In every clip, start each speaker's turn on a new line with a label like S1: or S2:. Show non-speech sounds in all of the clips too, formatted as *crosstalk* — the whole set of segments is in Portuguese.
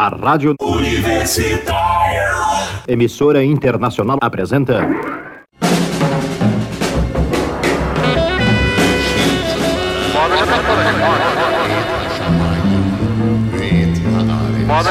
S1: A Rádio Universitária. Emissora Internacional apresenta. Moda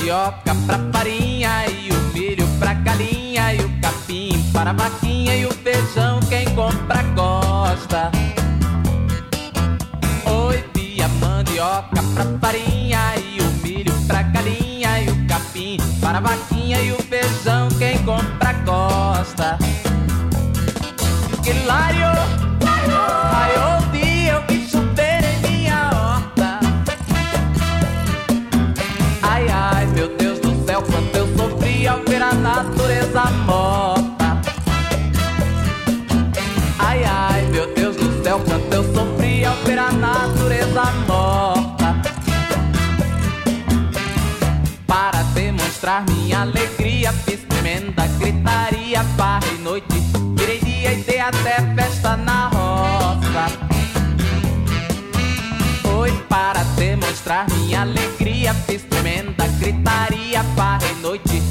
S2: mandioca pra farinha e o milho pra galinha e o capim para a vaquinha e o feijão quem compra gosta. Oi, pia, mandioca pra farinha e o milho pra galinha e o capim para a vaquinha e o feijão quem compra gosta. Hilário! natureza morta. Ai, ai, meu Deus do céu, quanto eu sofri ao ver a natureza morta. Para demonstrar minha alegria, fiz tremenda gritaria, farra e noite. Virei dia e dei até festa na roça foi para demonstrar minha alegria. Fiz tremenda gritaria, parre noite.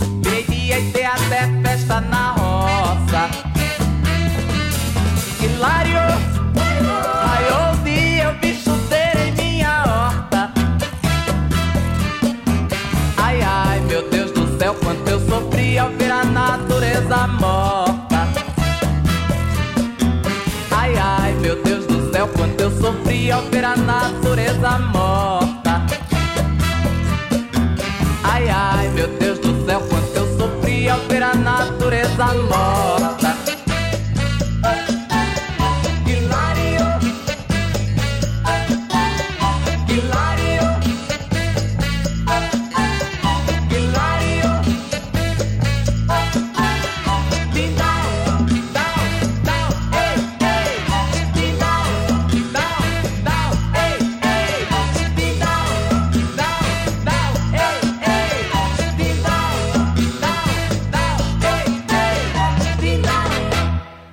S2: Altera a natureza morta. Ai, ai, meu Deus do céu, quanto eu sofri ao ver a natureza morta.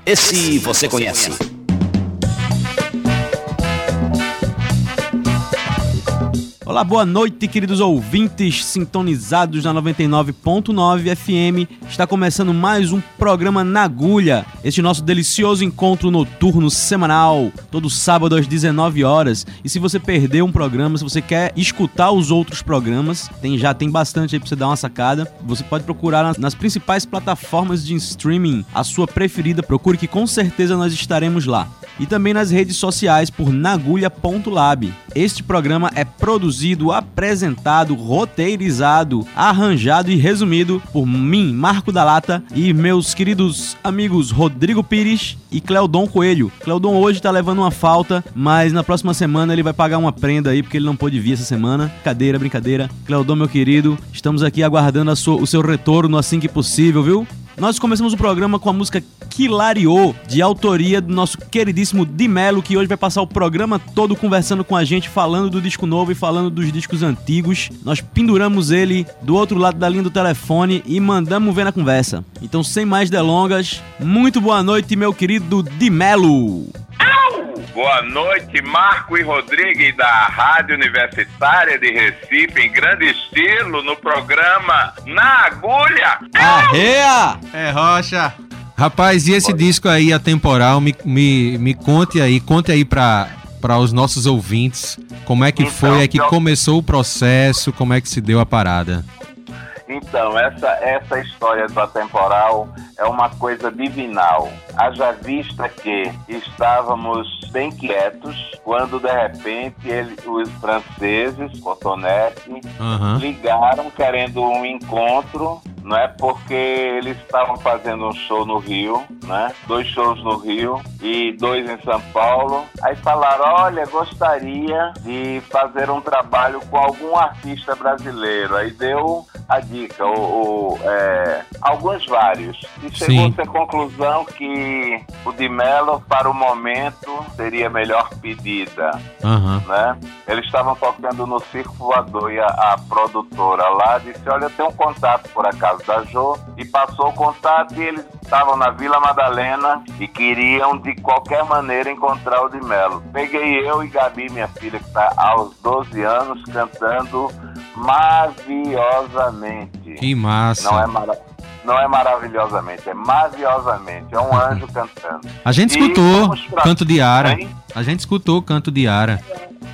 S1: Esse você conhece.
S3: Olá, boa noite, queridos ouvintes sintonizados na 99.9 FM. Está começando mais um programa na agulha. Este nosso delicioso encontro noturno semanal, todo sábado às 19 horas. E se você perdeu um programa, se você quer escutar os outros programas, tem já tem bastante aí para você dar uma sacada. Você pode procurar nas, principais plataformas de streaming a sua preferida. Procure que com certeza nós estaremos lá. E também nas redes sociais por nagulha.lab. Este programa é produzido, apresentado, roteirizado, arranjado e resumido por mim, Marco da Lata, e meus queridos amigos Rodrigo Pires e Cleodon Coelho. Cleodon hoje tá levando uma falta, mas na próxima semana ele vai pagar uma prenda aí, porque ele não pôde vir essa semana. Cadeira, brincadeira. Cleodon, meu querido, estamos aqui aguardando sua, o seu retorno assim que possível, viu? Nós começamos o programa com a música Quilariô, de autoria do nosso queridíssimo Dimelo, que hoje vai passar o programa todo conversando com a gente, falando do disco novo e falando dos discos antigos. Nós penduramos ele do outro lado da linha do telefone e mandamos ver na conversa. Então, sem mais delongas, muito boa noite, meu querido Dimelo.
S4: Boa noite, Marco e Rodrigues da Rádio Universitária de Recife, em grande estilo, no programa Na Agulha.
S3: Arreia!
S5: É rocha. Rapaz, e esse disco aí, atemporal, me, me, me conte aí, conte aí pra, para os nossos ouvintes como é que
S4: Então,
S5: foi, é que
S4: eu-
S5: começou o processo, como é que se deu a parada.
S4: Então, essa, essa história do atemporal é uma coisa divinal. Haja vista que estávamos bem quietos quando, de repente, ele- os franceses, Cotonete,
S5: Aham.
S4: ligaram querendo um encontro, não é? Porque eles estavam fazendo um show no Rio, né? Dois shows no Rio e dois em São Paulo. Aí falaram, olha, gostaria de fazer um trabalho com algum artista brasileiro. Aí deu a dica, o, o, é, alguns vários. E chegou-se à conclusão que o de Mello, para o momento, seria a melhor pedida
S5: Aham.
S4: né? Eles estavam tocando no Circo Voador e a, a produtora lá disse, olha, eu tenho um contato por acaso da Jo e passou o contato e eles estavam na Vila Madalena e queriam de qualquer maneira encontrar o de Melo. Peguei eu e Gabi, minha filha, que está aos 12 anos, cantando maviosamente.
S5: Que massa.
S4: Não é, mara- não é maravilhosamente, é maviosamente. É um anjo cantando.
S5: A gente escutou
S4: pra-
S5: Canto de Ara.
S4: Hein?
S5: A gente escutou Canto de Ara.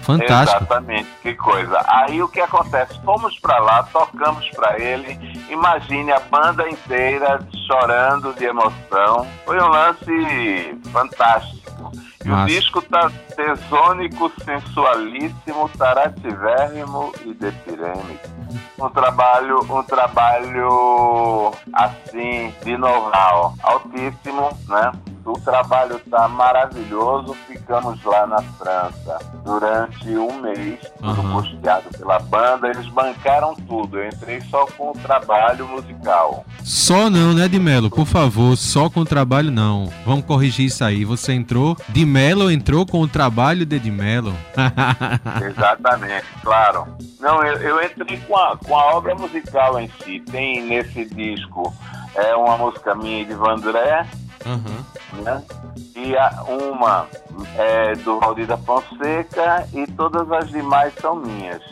S5: Fantástico.
S4: Exatamente, que coisa. Aí o que acontece? Fomos pra lá, tocamos pra ele. Imagine a banda inteira chorando de emoção. Foi um lance fantástico. E
S5: Massa.
S4: o disco tá tesônico, sensualíssimo, tarativérrimo e depirêmico. Um trabalho, um trabalho assim de know-how altíssimo, né? O trabalho tá maravilhoso. Ficamos lá na França durante um mês, tudo
S5: Aham.
S4: custeado pela banda. Eles bancaram tudo. Eu entrei só com o trabalho musical.
S5: Só não, né, de Melo? Por favor, só com o trabalho não. Vamos corrigir isso aí. Você entrou, de Melo entrou com o trabalho de de Melo. *laughs*
S4: Exatamente, claro. Não, eu, eu entrei com a, com a obra musical em si. Tem nesse disco é uma música minha de Vandré,
S5: Aham.
S4: Né? E a, uma é do Valdir da Fonseca e todas as demais são minhas.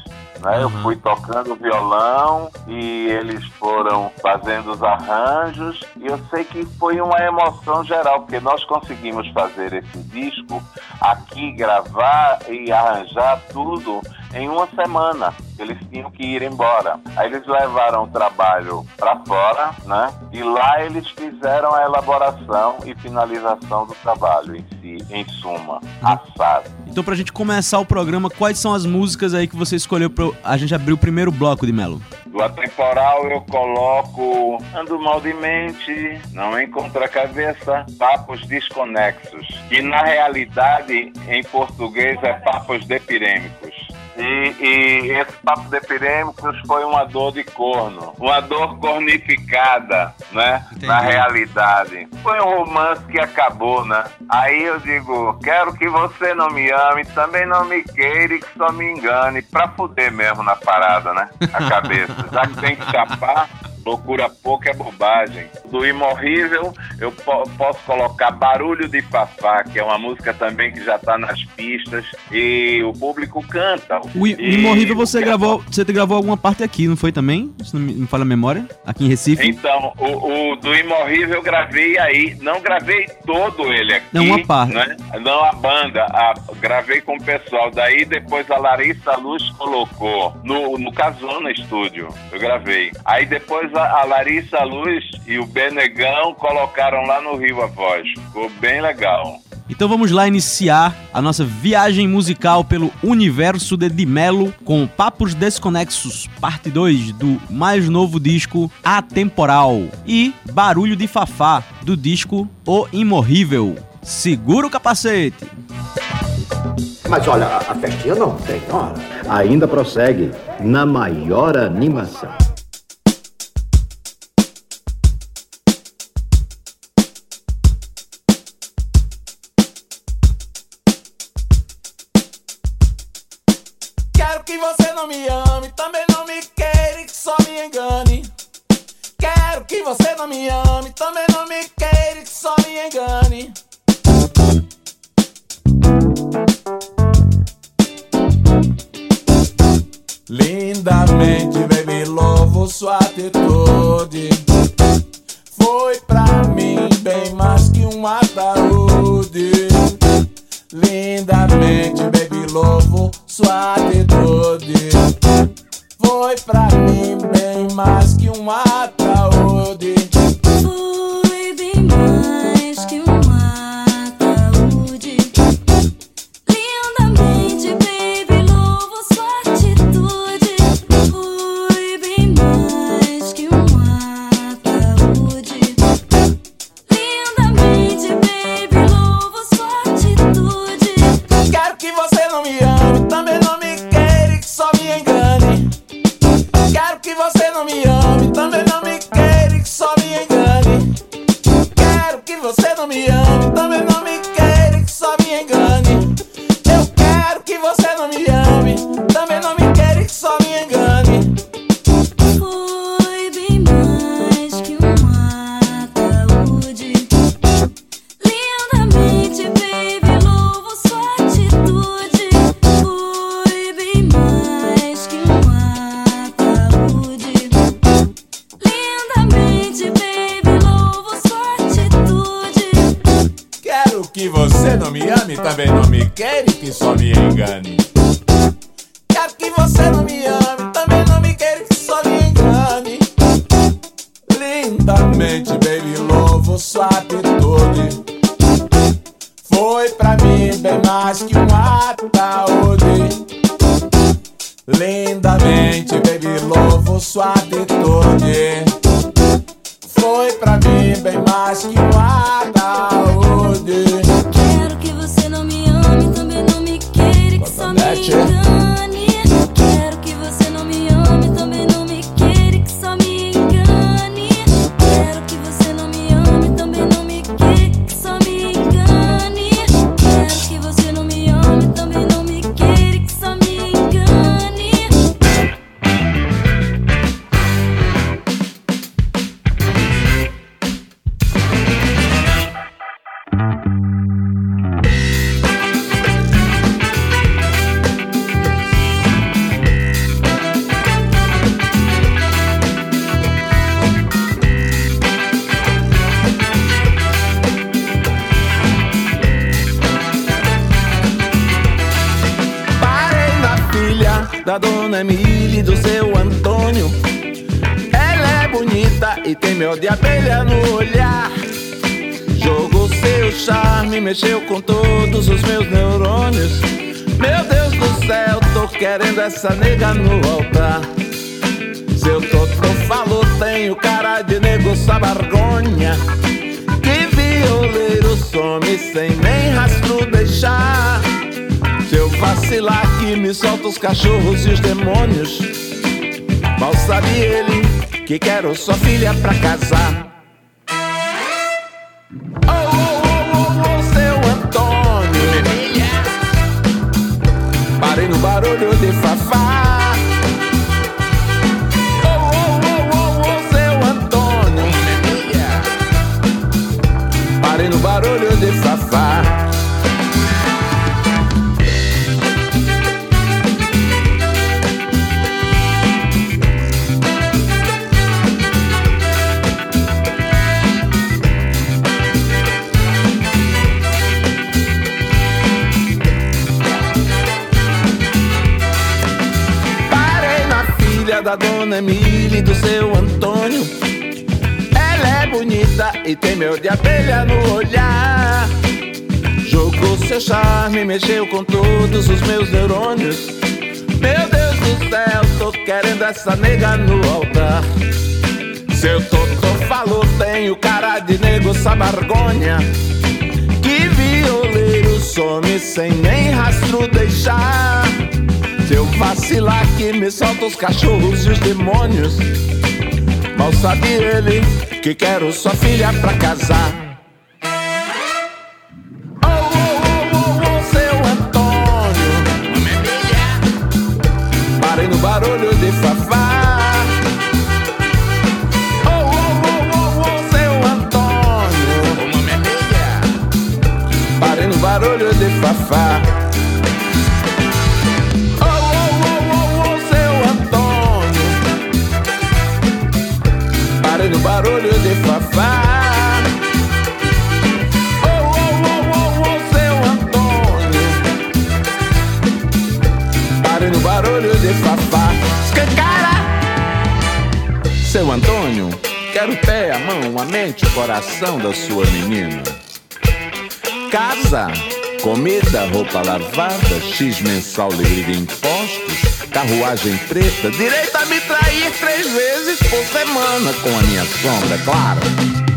S4: Né? Eu
S5: Uhum.
S4: fui tocando violão e eles foram fazendo os arranjos e eu sei que foi uma emoção geral, porque nós conseguimos fazer esse disco aqui, gravar e arranjar tudo em uma semana. Eles tinham que ir embora. Aí eles levaram o trabalho para fora, né? E lá eles fizeram a elaboração e finalização do trabalho em si, em suma, assado.
S3: Então, pra gente começar o programa, quais são as músicas aí que você escolheu pra a gente abrir o primeiro bloco de Melo?
S4: Do atemporal eu coloco Ando mal de mente, não encontro a cabeça, papos desconexos. Que na realidade, em português, é papos depirêmicos. E, e esse papo depirêmicos foi uma dor de corno, uma dor cornificada, né?
S5: Entendi.
S4: Na realidade. Foi um romance que acabou, né? Aí eu digo, quero que você não me ame, também não me queira e que só me engane, pra fuder mesmo na parada, né? A cabeça. *laughs* Já que tem que chapar, loucura pouca é bobagem. Do Imorrível, eu po- posso colocar Barulho de Fafá, que é uma música também que já tá nas pistas e o público canta.
S3: O I-
S4: E
S3: Imorrível você
S4: que
S3: gravou, você gravou alguma parte aqui, não foi também? Se não me, falha a memória, aqui em Recife.
S4: Então, o, o do Imorrível eu gravei aí. Não gravei todo ele aqui.
S3: Não, uma parte.
S4: Né? Não a banda. A, gravei com o pessoal. Daí depois a Larissa Luz colocou no, no Casona Estúdio. Eu gravei. Aí depois a, a Larissa Luz e o Benegão colocaram lá no Rio a voz. Ficou bem legal.
S3: Então vamos lá iniciar a nossa viagem musical pelo universo de Dimelo com Papos Desconexos, parte 2 do mais novo disco Atemporal e Barulho de Fafá do disco O Imorrível. Segura o capacete.
S1: Mas olha, a a festinha não tem hora. Ainda prossegue na maior animação.
S6: Também não me queira que só me engane. Quero que você não me ame, também não me queira que só me engane. Lindamente, baby, louvo sua atitude. Foi pra mim bem mais que um ataúde. Lindamente, baby, louvo sua atitude. Foi pra mim bem mais que um ataúde. Essa nega no altar. Seu totô falou, tenho cara de nego sabargonha. Que violeiro some sem nem rastro deixar. Se eu vacilar aqui, me solta os cachorros e os demônios. Mal sabe ele que quero sua filha pra casar. Da dona Emília e do seu Antônio. Ela é bonita e tem mel de abelha no olhar. Jogou seu charme, mexeu com todos os meus neurônios. Meu Deus do céu, tô querendo essa nega no altar. Seu totô falou, tenho cara de nego sabargonha. Que violeiro some sem nem rastro deixar vacilar que me solta os cachorros e os demônios. Mal sabe ele que quero sua filha pra casar. barulho de fafá. Oh, oh, oh, oh, oh, seu Antônio. Uma minha Parei no barulho de fafá. Fafá. Escancara! Seu Antônio, quero ter a mão, a mente, o coração da sua menina. Casa, comida, roupa lavada, X mensal livre de impostos, carruagem preta, direito a me trair três vezes por semana com a minha sombra, é claro.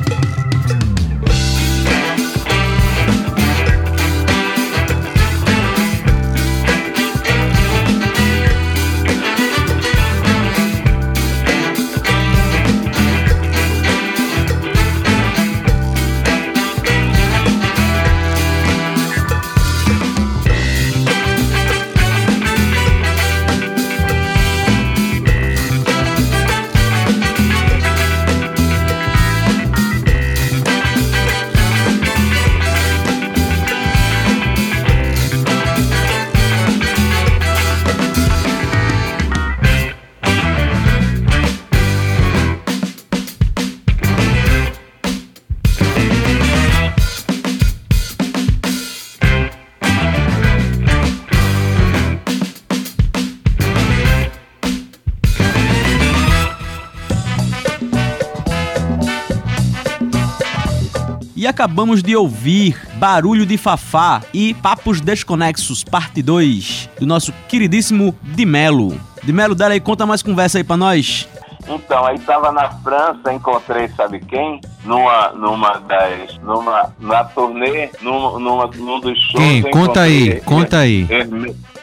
S3: Acabamos de ouvir Barulho de Fafá e Papos Desconexos, parte 2, do nosso queridíssimo Di Melo. Di Melo, dá aí, conta mais conversa aí pra nós.
S4: Então, aí tava na França, encontrei, sabe quem? Numa, numa das. Numa, na turnê, num, numa, num dos shows.
S5: Quem? Conta aí, conta aí.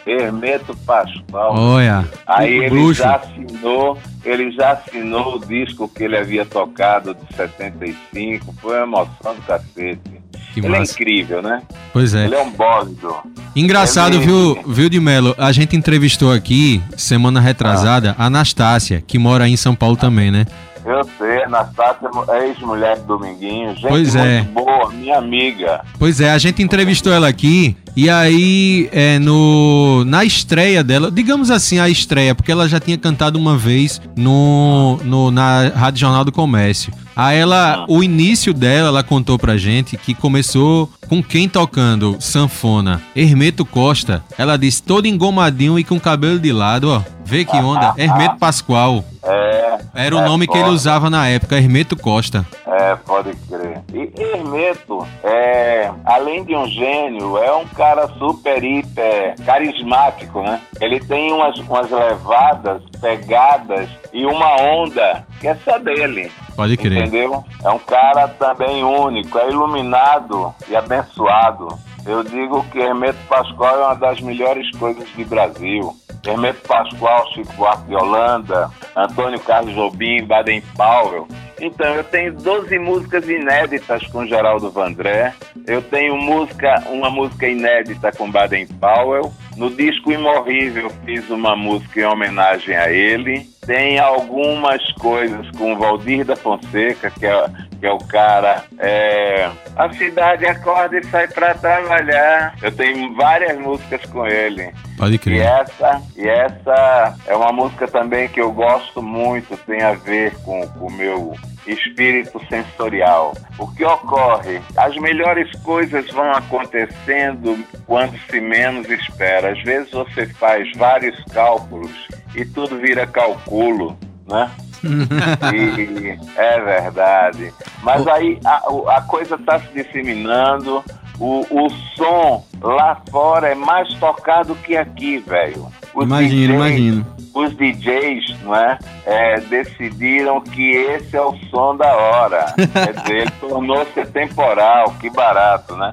S4: Hermeto Pascoal.
S5: Olha,
S4: Aí ele
S5: bruxo.
S4: já assinou, ele já assinou o disco que ele havia tocado de 75. Foi uma emoção do cacete.
S5: Que
S4: ele é
S5: massa.
S4: incrível, né?
S5: Pois é.
S4: Ele é um bólido.
S5: Engraçado,
S4: Ele-
S5: viu, viu, de Melo? A gente entrevistou aqui, semana retrasada, a Anastácia, que mora aí em São Paulo também, né?
S4: Eu sei, Anastácia é ex-mulher do Dominguinho, gente
S5: Pois
S4: muito
S5: é.
S4: boa, minha amiga.
S5: Pois é, a gente entrevistou ela aqui e aí é, no na estreia dela, digamos assim a estreia, porque ela já tinha cantado uma vez no, no na Rádio Jornal do Comércio. Aí ela, o início dela, ela contou pra gente que começou com quem tocando sanfona? Hermeto Costa. Ela disse todo engomadinho e com cabelo de lado, ó. Vê que onda. *laughs* Hermeto Pascoal.
S4: É.
S5: Era o
S4: é
S5: nome que ele usava na época, Hermeto Costa.
S4: É, pode crer. E Hermeto, é, além de um gênio, é um cara super, hiper carismático, né? Ele tem umas, umas levadas, pegadas e uma onda que é só dele.
S5: Pode crer.
S4: Entendeu? É um cara também único, é iluminado e abençoado. Eu digo que Hermeto Pascoal é uma das melhores coisas do Brasil. Hermeto Pascoal, Chico Buarque de Holanda, Antônio Carlos Jobim, Baden Powell. Então, eu tenho 12 músicas inéditas com Geraldo Vandré. Eu tenho música, uma música inédita com Baden Powell. No disco Imorrível, fiz uma música em homenagem a ele. Tem algumas coisas com o Valdir da Fonseca, que é, que é o cara. é, a cidade acorda e sai pra trabalhar. Eu tenho várias músicas com ele.
S5: Pode
S4: E
S5: crer.
S4: essa, e essa é uma música também que eu gosto muito, tem a ver com o meu espírito sensorial. O que ocorre? As melhores coisas vão acontecendo quando se menos espera. Às vezes você faz vários cálculos e tudo vira calculo, né? *laughs* E é verdade. Mas aí a, a coisa está se disseminando. O, o som lá fora é mais tocado que aqui, velho.
S3: Imagino, imagino.
S4: Os DJs, não é, É, decidiram que esse é o som da hora. Quer dizer, ele tornou-se temporal, que barato, né?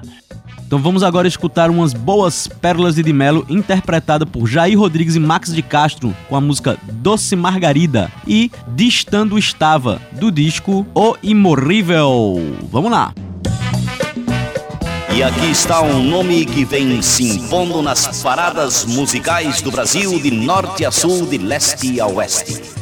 S3: Então vamos agora escutar umas boas pérolas de Di Mello interpretada por Jair Rodrigues e Max de Castro com a música Doce Margarida e Distando Estava, do disco O Imorrível. Vamos lá.
S7: E aqui está um nome que vem se impondo nas paradas musicais do Brasil de norte a sul, de leste a oeste.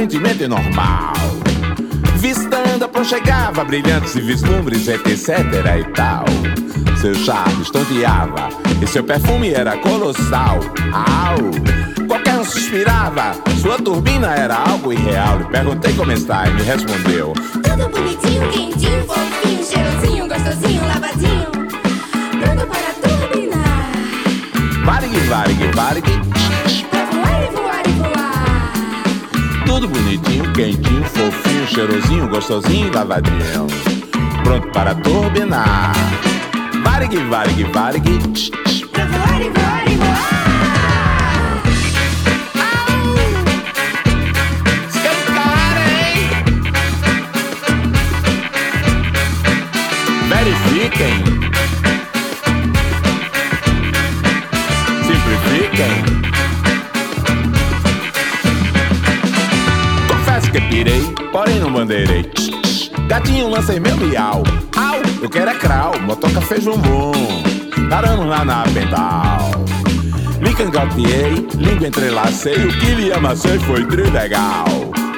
S6: aparentemente normal. Vistando, aconchegava, brilhantes e vislumbres, etc e tal. Seu charme estonteava e seu perfume era colossal. Au! Qualquer um suspirava, sua turbina era algo irreal. Lhe perguntei como está e me respondeu:
S8: cheirosinho, gostosinho e lavadinho. Pronto para turbinar.
S6: varegue, varegue, varegue,
S8: Pra voar e voar e voar. Au! Cara, hein?
S6: Verifiquem. Simplifiquem. Confesso que pirei no bandeirei. Gatinho lancei meu miau. Au, eu quero é crau. Motoca fez bumbum. Paramos lá na pedal. Me cangoteei, língua entrelacei. O que lhe amassei foi trilegal.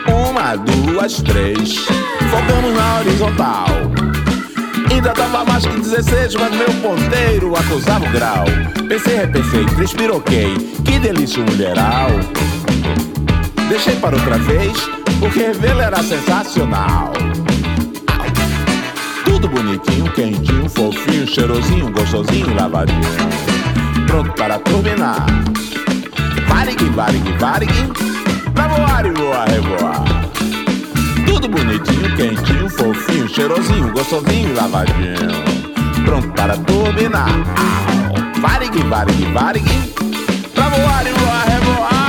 S6: Uma, duas, três. Focamos na horizontal. Ainda tava mais que 16, mas meu ponteiro acusava o grau. Pensei, repensei, transpiroquei. Que delícia, mulheral. Deixei para outra vez porque revê-lo era sensacional. Tudo bonitinho, quentinho, fofinho, cheirosinho, gostosinho, lavadinho. Pronto para turbinar. Varig, varig, varig. Pra voar e voar, revoar. Tudo bonitinho, quentinho, fofinho, cheirosinho, gostosinho, lavadinho. Pronto para turbinar. Varig, varig, varig. Pra voar e voar, revoar.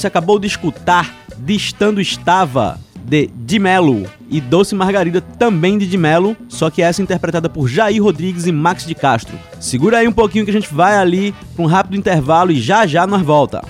S3: Você acabou de escutar Distando Estava, de Dimelo, e Doce Margarida, também de Dimelo, só que essa é interpretada por Jair Rodrigues e Max de Castro. Segura aí um pouquinho que a gente vai ali para um rápido intervalo e já já nós volta.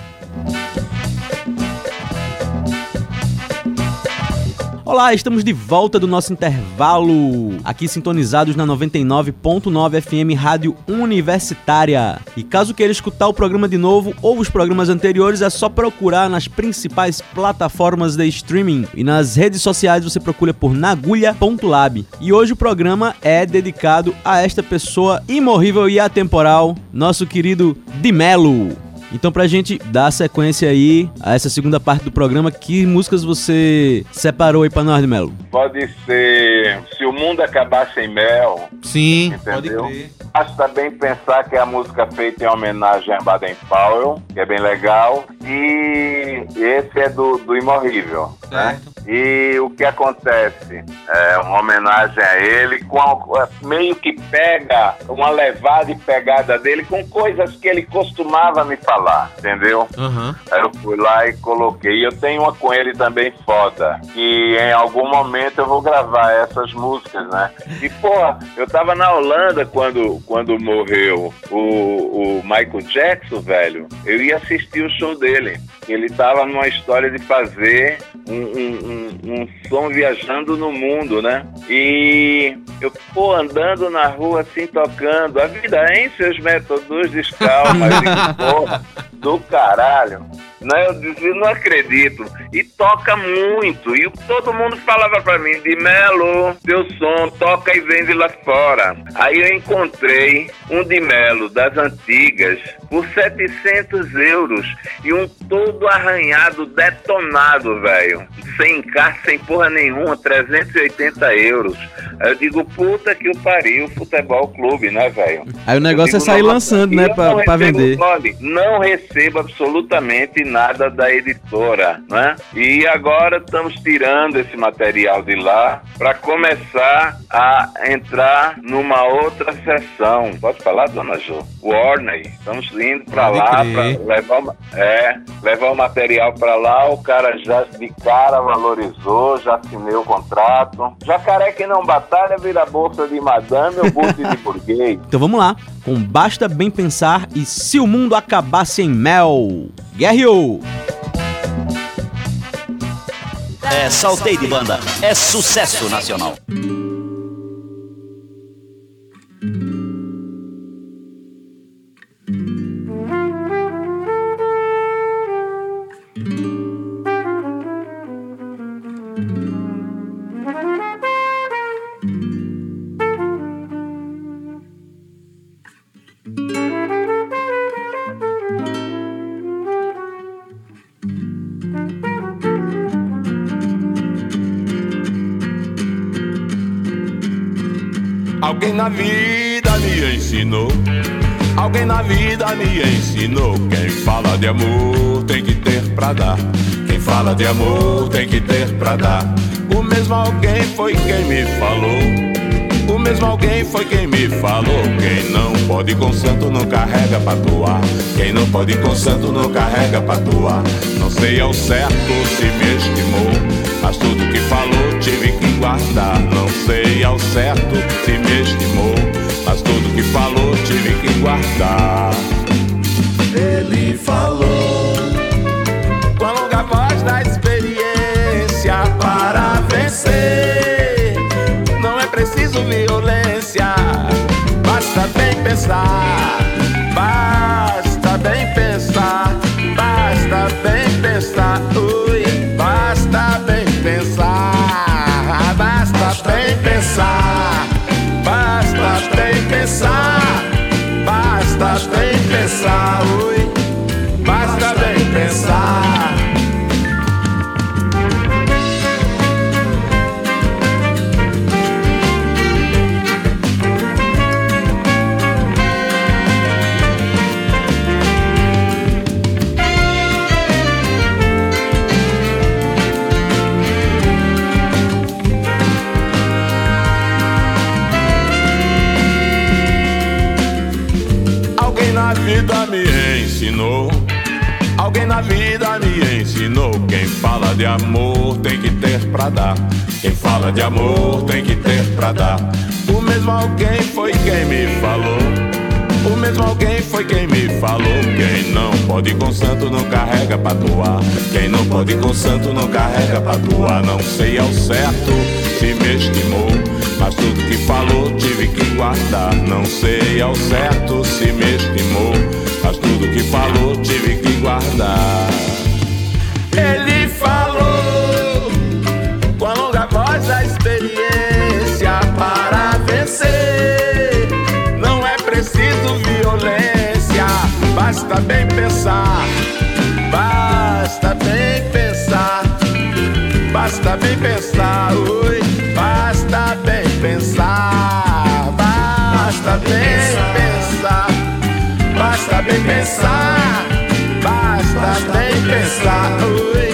S3: Olá, estamos de volta do nosso intervalo, aqui sintonizados na 99.9 FM Rádio Universitária. E caso queira escutar o programa de novo ou os programas anteriores, é só procurar nas principais plataformas de streaming e nas redes sociais você procura por nagulha.lab. E hoje o programa é dedicado a esta pessoa imorrível e atemporal, nosso querido Dimelo. Então, pra gente dar sequência aí a essa segunda parte do programa, que músicas você separou aí pra nós, de Melo?
S4: Pode ser Se o Mundo Acabar Sem Mel,
S5: Sim,
S4: entendeu? Basta bem pensar que é a música feita em homenagem a Baden Powell, que é bem legal. E esse é do, do Imorrível, né? E o que acontece? É uma homenagem a ele, com a- meio que pega uma levada e pegada dele com coisas que ele costumava me falar, entendeu?
S5: Aham.
S4: Aí eu fui lá e coloquei. Eu tenho uma com ele também foda. Que em algum momento eu vou gravar essas músicas, né? E, porra, eu tava na Holanda quando, quando morreu o, o Michael Jackson, velho. Eu ia assistir o show dele. Ele tava numa história de fazer um, um, um, um som viajando no mundo, né? E eu, pô, andando na rua assim, tocando. A vida é em seus métodos descalços, mas *laughs* porra, do caralho. Né? Eu dizia, não acredito. E toca muito. E todo mundo falava pra mim, de Melo, teu som, toca e vende lá fora. Aí eu encontrei um de Melo das antigas, por 700 euros e um todo arranhado, detonado, velho. Sem encaixe, sem porra nenhuma, 380 euros. Aí eu digo, puta que o pariu, futebol clube, né, velho?
S3: Aí o negócio é
S4: digo,
S3: sair
S4: não,
S3: lançando, né, pra, pra vender.
S4: olha, não recebo absolutamente nada da editora, né? E agora estamos tirando esse material de lá para começar a entrar numa outra sessão. Pode falar, dona Jo? Warner. Estamos indo para lá para levar, é, levar o material para lá. O cara já de cara valorizou, já assinei o contrato. Jacaré que não batalha vira bolsa de madame ou bolsa de burguês. *laughs*
S3: Então vamos lá, com Basta Bem Pensar e Se o Mundo Acabasse em Mel. Guerreou!
S7: É Saltei de Banda, é sucesso nacional.
S6: Alguém na vida me ensinou. Alguém na vida me ensinou. Quem fala de amor tem que ter pra dar. Quem fala de amor tem que ter pra dar. O mesmo alguém foi quem me falou. O mesmo alguém foi quem me falou. Quem não pode com santo não carrega pra doar. Quem não pode com santo não carrega pra doar. Não sei ao certo se me estimou. Mas tudo que falou guardar. Não sei ao certo se me estimou. Mas tudo que falou tive que guardar. Ele falou com a longa voz da experiência para vencer. Não é preciso violência, basta bem pensar, amor tem que ter pra dar. Quem fala de amor tem que ter pra dar. O mesmo alguém foi quem me falou. O mesmo alguém foi quem me falou. Quem não pode com santo não carrega pra doar. Quem não pode com santo não carrega pra doar. Não sei ao certo se me estimou. Mas tudo que falou tive que guardar. Não sei ao certo se me estimou. Mas tudo que falou tive que guardar. Ele basta bem pensar, basta bem pensar, basta bem pensar, oi, basta bem pensar, basta bem pensar, basta bem pensar, basta bem pensar, oi,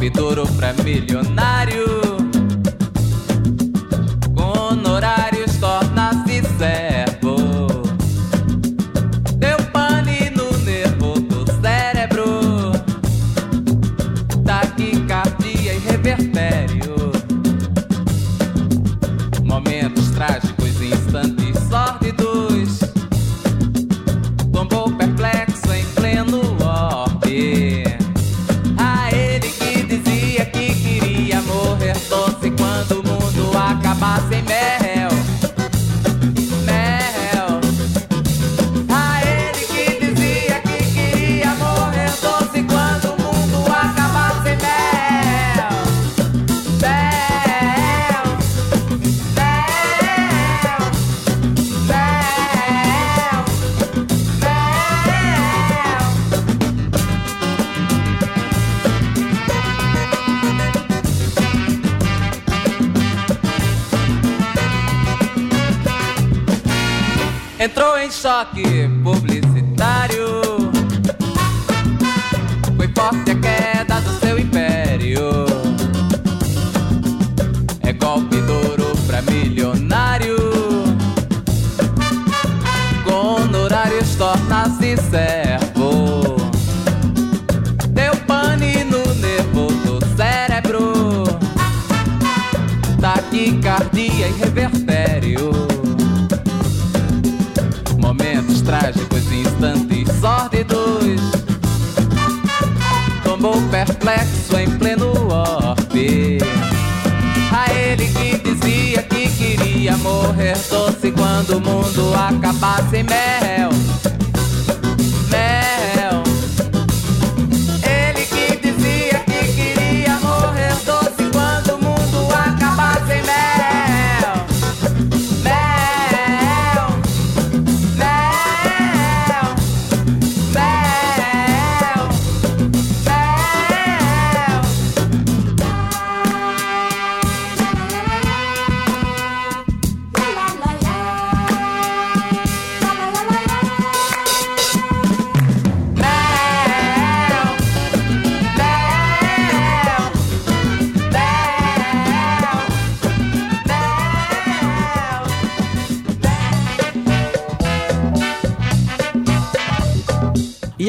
S9: Pidorou pra milionário. Com honorários torna-se
S2: servo. Deu pane no nervo do cérebro. Taquicardia e revertério Momentos trágicos quando o mundo acabasse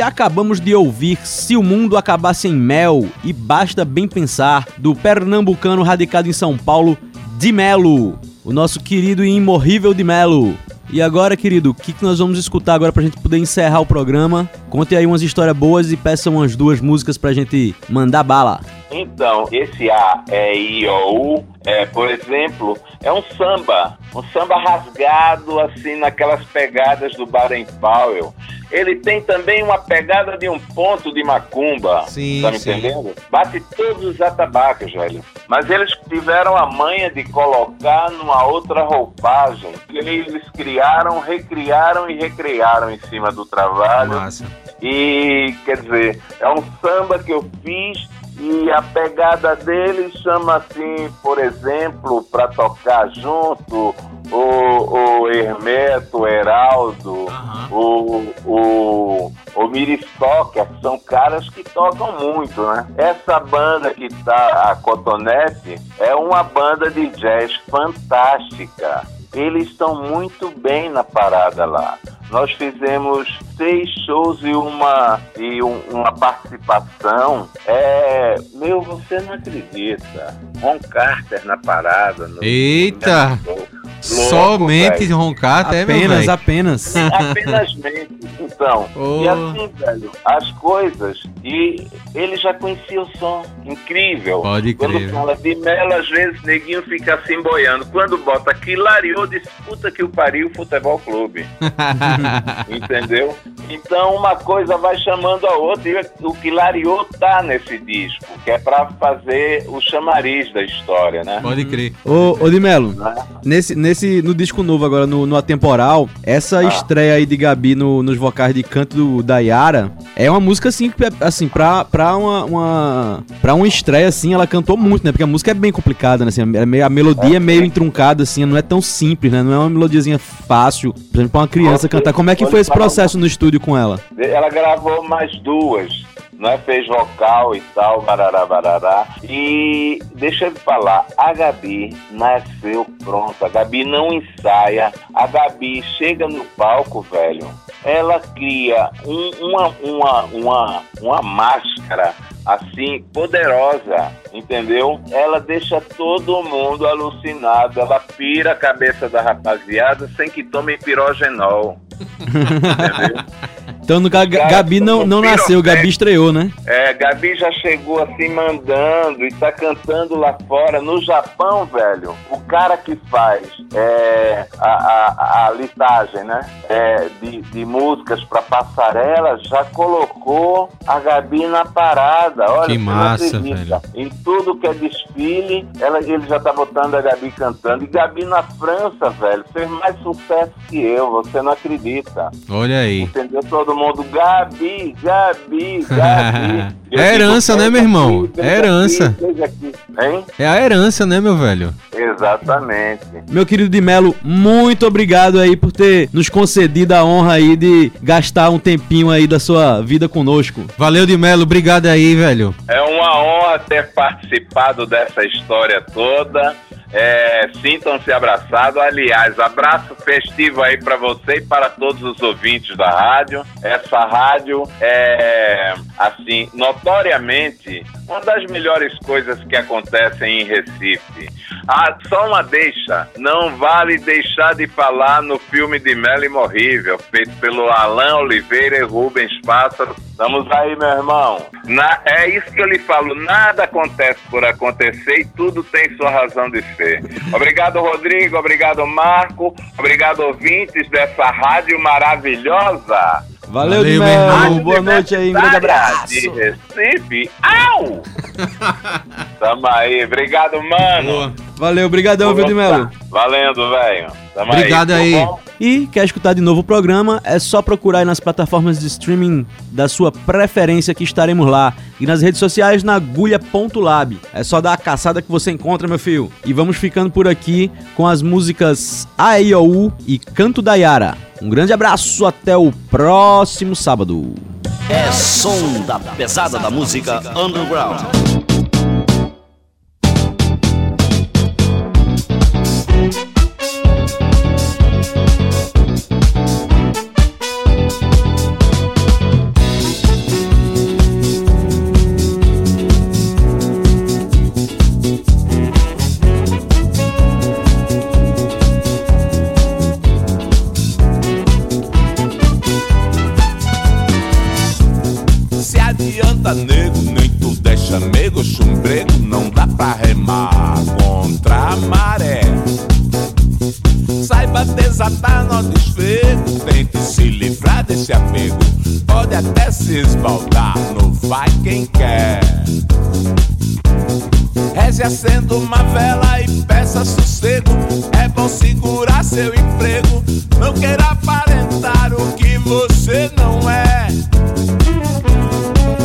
S3: Acabamos de ouvir Se o Mundo Acabasse em Mel e Basta Bem Pensar, do pernambucano radicado em São Paulo, Di Melo, o nosso querido e imorrível Di Melo. E agora, querido, o que, que nós vamos escutar agora pra gente poder encerrar o programa? Conte aí umas histórias boas e peça umas duas músicas pra gente mandar bala.
S4: Então, esse A é I O U, é, por exemplo, é um samba, um samba rasgado assim naquelas pegadas do Baden Powell. Ele tem também uma pegada de um ponto de macumba,
S5: Sim,
S4: tá me
S5: sim.
S4: entendendo? Bate todos os atabaques, velho. Mas eles tiveram a manha de colocar numa outra roupagem. que Eles criaram, recriaram e recriaram em cima do trabalho.
S5: Massa.
S4: E quer dizer, é um samba que eu fiz e a pegada dele chama assim, por exemplo, para tocar junto o, o Hermeto, o Heraldo, o, o, o Miristocker, são caras que tocam muito, né? Essa banda que tá, a Cotonete, é uma banda de jazz fantástica. Eles estão muito bem na parada lá. Nós fizemos seis shows e uma, e um- uma participação. É, meu, você não acredita. Ron Carter na parada. No,
S5: Eita!
S4: Louco,
S5: Somente roncar até meu
S3: apenas, apenas. *laughs*
S4: Apenas mente. Então,
S5: Oh.
S4: e assim, velho, as coisas. E ele já conhecia o som. Incrível.
S5: Pode
S4: Quando
S5: crer.
S4: fala de Melo, às vezes neguinho fica assim boiando. Quando bota Quilariô, disputa que o pariu futebol clube. *laughs* Entendeu? Então uma coisa vai chamando a outra. E o Quilariô tá nesse disco, que é pra fazer o chamariz da história, né?
S5: Pode crer.
S3: Ô, ô Di Melo,
S4: Né?
S3: nesse, nesse, no disco novo agora, no, no Atemporal, essa
S4: Ah.
S3: estreia aí de Gabi no- nos vocais de canto do, da Yara é uma música assim, que é- assim pra, pra, uma, uma, pra uma estreia assim, ela cantou muito, né? Porque a música é bem complicada, né? Assim, é meio- a melodia é meio entruncada, assim, não é tão simples, né? Não é uma melodiazinha fácil, por exemplo, pra uma criança cantar. Como é que
S4: pode
S3: foi esse processo no estúdio com ela?
S4: Ela gravou mais duas, né? Fez vocal e tal, barará, barará. E deixa eu falar, a Gabi nasceu pronta. A Gabi não ensaia. A Gabi chega no palco, velho. Ela cria um- uma, uma, uma, uma máscara assim poderosa, entendeu? Ela deixa todo mundo alucinado. Ela pira a cabeça da rapaziada sem que tome pirogenol. entendeu? *laughs*
S3: Então, no
S4: Cara,
S3: Gabi não, não nasceu, Gabi estreou, né?
S4: É, Gabi já chegou assim mandando e tá cantando lá fora. No Japão, velho, o cara que faz é, a, a, a listagem, né? é, de, de músicas pra passarela já colocou a Gabi na parada. Olha,
S5: Que massa,
S4: acredita. Em tudo que é desfile, ela, ele já tá botando a Gabi cantando. E Gabi na França, velho, fez mais sucesso que eu, você não acredita.
S5: Olha aí.
S4: Entendeu? Todo mundo, Gabi, Gabi, *laughs* Gabi.
S5: É herança, né, meu irmão? É herança.
S4: aqui, aqui.
S5: É a herança, né, meu velho?
S4: Exatamente.
S3: Meu querido de Melo, muito obrigado aí por ter nos concedido a honra aí de gastar um tempinho aí da sua vida conosco.
S5: Valeu de Melo, obrigado aí, velho.
S4: É uma honra ter participado dessa história toda. É, Sintam-se abraçados. Aliás, abraço festivo aí para você e para todos os ouvintes da rádio. Essa rádio é, assim, notoriamente, uma das melhores coisas que acontecem em Recife. Ah, só uma deixa. Não vale deixar de falar no filme de Melo Imorrível, feito pelo Alain Oliveira e Rubens Pássaro. Estamos aí, meu irmão. Na- é isso que eu lhe falo. Nada acontece por acontecer e tudo tem sua razão de ser. Obrigado, Rodrigo. Obrigado, Marco. Obrigado, ouvintes dessa rádio maravilhosa.
S3: Valeu,
S5: Valeu, meu
S3: Melo.
S5: irmão.
S3: Boa noite aí, um grande abraço.
S4: De Recife. Au! *laughs* Tamo aí. Obrigado, mano.
S5: Boa.
S3: Valeu, obrigadão, viu, de Melo.
S4: Valendo, velho. Tamo
S5: Obrigado
S4: aí.
S5: aí.
S3: E quer escutar de novo o programa? É só procurar aí nas plataformas de streaming da sua preferência que estaremos lá. E nas redes sociais na agulha.lab. É só dar a caçada que você encontra, meu filho. E vamos ficando por aqui com as músicas AIOU e Canto da Yara. Um grande abraço, até o próximo sábado.
S7: É som da pesada da música underground.
S6: Quem quer. Reze acenda uma vela e peça sossego. É bom segurar seu emprego. Não queira aparentar o que você não é.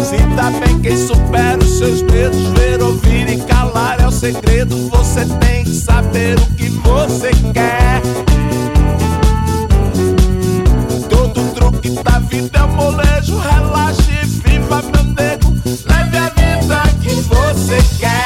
S6: Sinta bem quem supera os seus medos. Ver, ouvir e calar é o segredo. Você tem que saber o que você quer. Todo truque da vida é um molejo. Relaxe e que você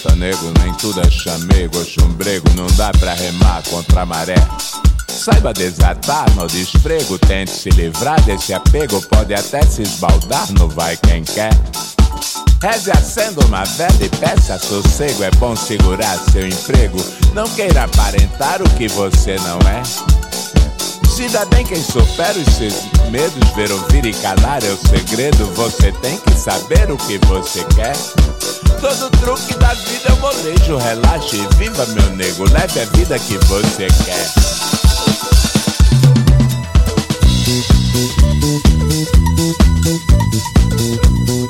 S6: adianta, nego, nem tudo é chamego, chumbrego, não dá pra remar contra a maré. Saiba desatar no desprego, tente se livrar desse apego, pode até se esbaldar, não vai quem quer. Reze acenda uma vela e peça sossego, é bom segurar seu emprego, não queira aparentar o que você não é. Dá bem quem supera os seus medos, ver, ouvir e calar é o segredo. Você tem que saber o que você quer. Todo truque da vida um molejo, relaxe viva, meu nego. Leve a vida que você quer.
S8: Leve